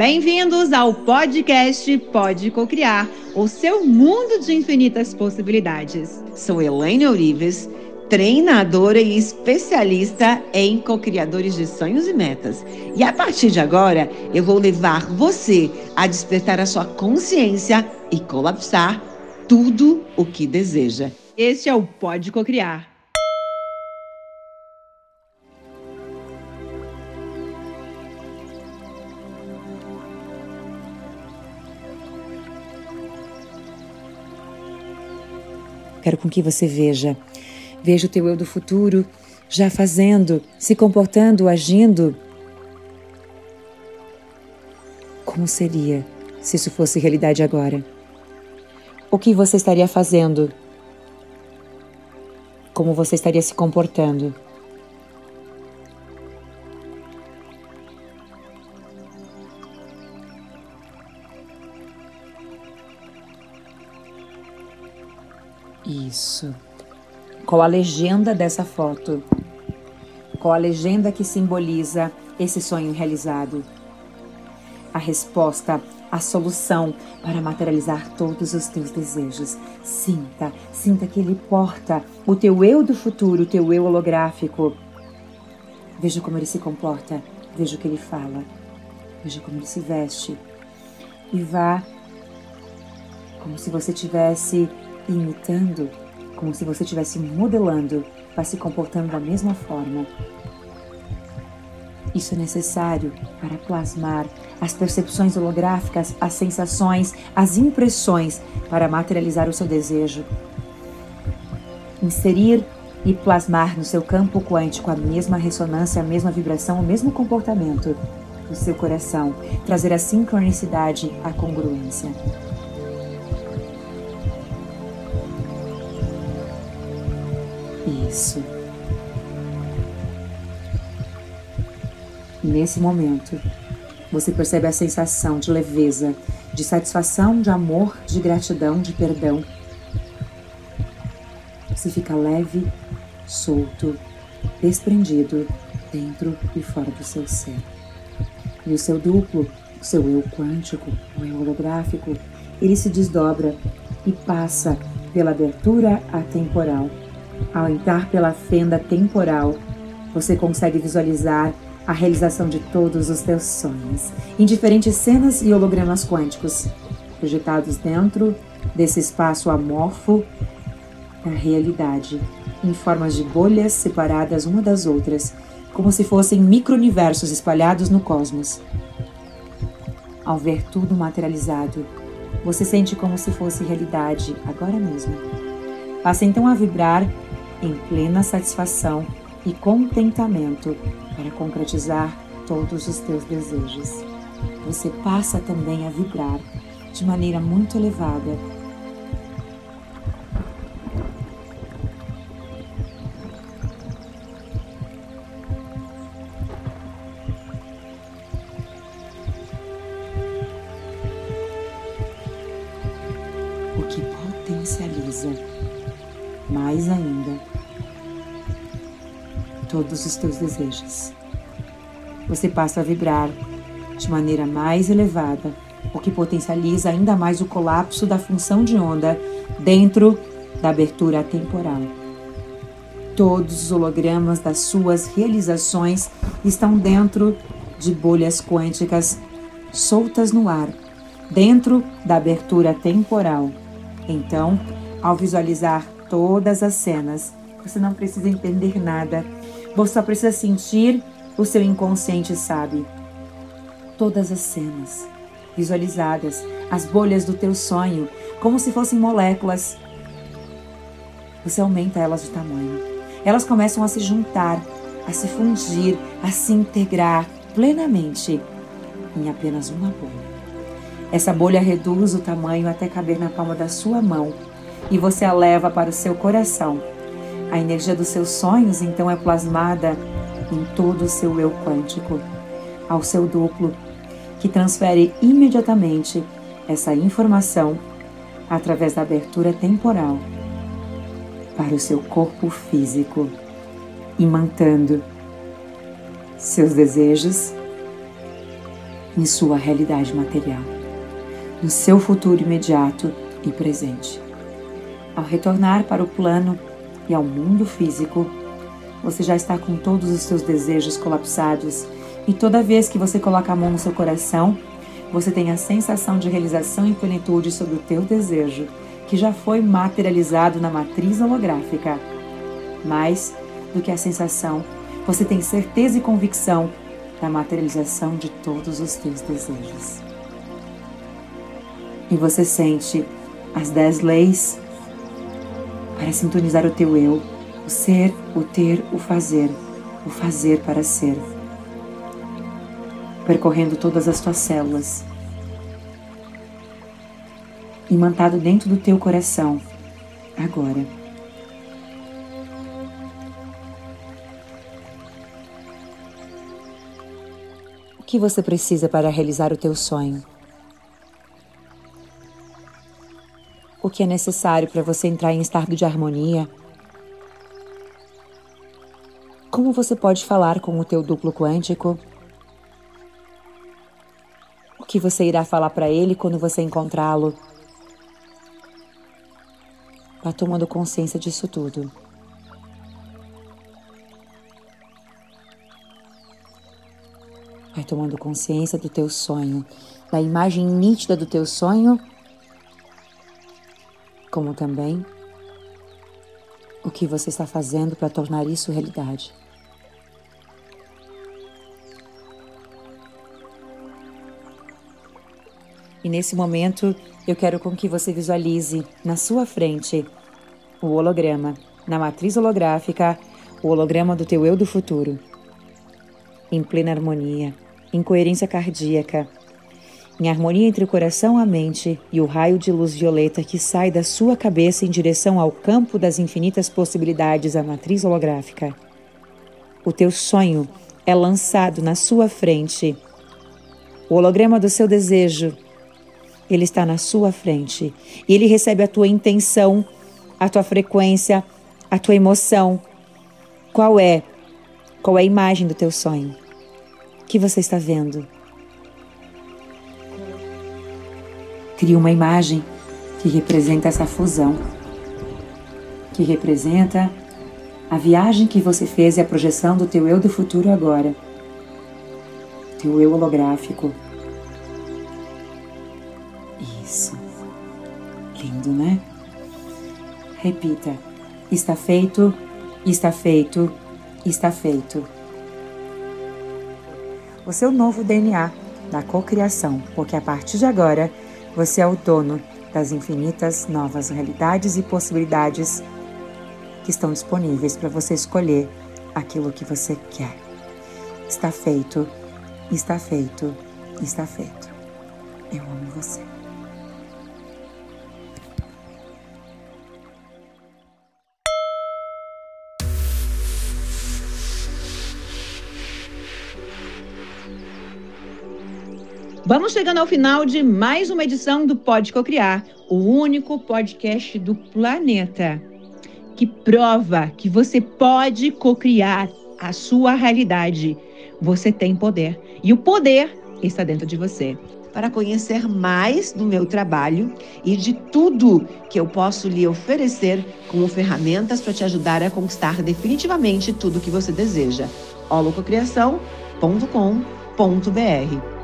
Bem-vindos ao podcast Pode Cocriar, o seu mundo de infinitas possibilidades. Sou Elaine Eurives, treinadora e especialista em cocriadores de sonhos e metas. E a partir de agora, eu vou levar você a despertar a sua consciência e colapsar tudo o que deseja. Este é o Pode Cocriar. Quero com que você veja. Veja o teu eu do futuro já fazendo, se comportando, agindo. Como seria se isso fosse realidade agora? O que você estaria fazendo? Como você estaria se comportando? Isso. Qual a legenda dessa foto? Qual a legenda que simboliza esse sonho realizado? A resposta, a solução para materializar todos os teus desejos. Sinta, sinta que ele porta o teu eu do futuro, o teu eu holográfico. Veja como ele se comporta, veja o que ele fala, veja como ele se veste. E vá como se você tivesse imitando, como se você estivesse modelando, vai se comportando da mesma forma. Isso é necessário para plasmar as percepções holográficas, as sensações, as impressões para materializar o seu desejo. Inserir e plasmar no seu campo quântico a mesma ressonância, a mesma vibração, o mesmo comportamento do seu coração, trazer a sincronicidade, a congruência. Isso. Nesse momento, você percebe a sensação de leveza, de satisfação, de amor, de gratidão, de perdão. Você fica leve, solto, desprendido dentro e fora do seu ser. E o seu duplo, o seu eu quântico, o eu holográfico, ele se desdobra e passa pela abertura atemporal ao entrar pela fenda temporal, você consegue visualizar a realização de todos os teus sonhos, em diferentes cenas e hologramas quânticos, projetados dentro desse espaço amorfo da realidade, em formas de bolhas separadas uma das outras, como se fossem micro-universos espalhados no cosmos. Ao ver tudo materializado, você sente como se fosse realidade agora mesmo. Passa então a vibrar em plena satisfação e contentamento para concretizar todos os teus desejos. Você passa também a vibrar de maneira muito elevada. O que potencializa mais ainda todos os teus desejos. Você passa a vibrar de maneira mais elevada, o que potencializa ainda mais o colapso da função de onda dentro da abertura temporal. Todos os hologramas das suas realizações estão dentro de bolhas quânticas soltas no ar, dentro da abertura temporal. Então, ao visualizar todas as cenas, você não precisa entender nada você só precisa sentir, o seu inconsciente sabe. Todas as cenas visualizadas, as bolhas do teu sonho, como se fossem moléculas. Você aumenta elas de tamanho. Elas começam a se juntar, a se fundir, a se integrar plenamente em apenas uma bolha. Essa bolha reduz o tamanho até caber na palma da sua mão e você a leva para o seu coração a energia dos seus sonhos então é plasmada em todo o seu eu quântico, ao seu duplo, que transfere imediatamente essa informação através da abertura temporal para o seu corpo físico, imantando seus desejos, em sua realidade material, no seu futuro imediato e presente. Ao retornar para o plano e ao mundo físico, você já está com todos os seus desejos colapsados e toda vez que você coloca a mão no seu coração, você tem a sensação de realização e plenitude sobre o teu desejo, que já foi materializado na matriz holográfica. Mais do que a sensação, você tem certeza e convicção da materialização de todos os teus desejos. E você sente as dez leis para sintonizar o teu eu, o ser, o ter, o fazer, o fazer para ser, percorrendo todas as tuas células, imantado dentro do teu coração, agora. O que você precisa para realizar o teu sonho? O que é necessário para você entrar em estado de harmonia? Como você pode falar com o teu duplo quântico? O que você irá falar para ele quando você encontrá-lo? Vá tomando consciência disso tudo. Vai tomando consciência do teu sonho, da imagem nítida do teu sonho como também o que você está fazendo para tornar isso realidade. E nesse momento, eu quero com que você visualize na sua frente o holograma, na matriz holográfica, o holograma do teu eu do futuro. Em plena harmonia, em coerência cardíaca, em harmonia entre o coração, a mente e o raio de luz violeta que sai da sua cabeça em direção ao campo das infinitas possibilidades da matriz holográfica. O teu sonho é lançado na sua frente. O holograma do seu desejo, ele está na sua frente e ele recebe a tua intenção, a tua frequência, a tua emoção. Qual é? Qual é a imagem do teu sonho? O que você está vendo? Cria uma imagem que representa essa fusão, que representa a viagem que você fez e a projeção do teu eu do futuro agora, teu eu holográfico. Isso. Lindo, né? Repita: está feito, está feito, está feito. O seu novo DNA da cocriação, porque a partir de agora você é o dono das infinitas novas realidades e possibilidades que estão disponíveis para você escolher aquilo que você quer. Está feito, está feito, está feito. Eu amo você. Vamos chegando ao final de mais uma edição do Pode Cocriar, o único podcast do planeta que prova que você pode cocriar a sua realidade. Você tem poder e o poder está dentro de você. Para conhecer mais do meu trabalho e de tudo que eu posso lhe oferecer como ferramentas para te ajudar a conquistar definitivamente tudo que você deseja. holococriação.com.br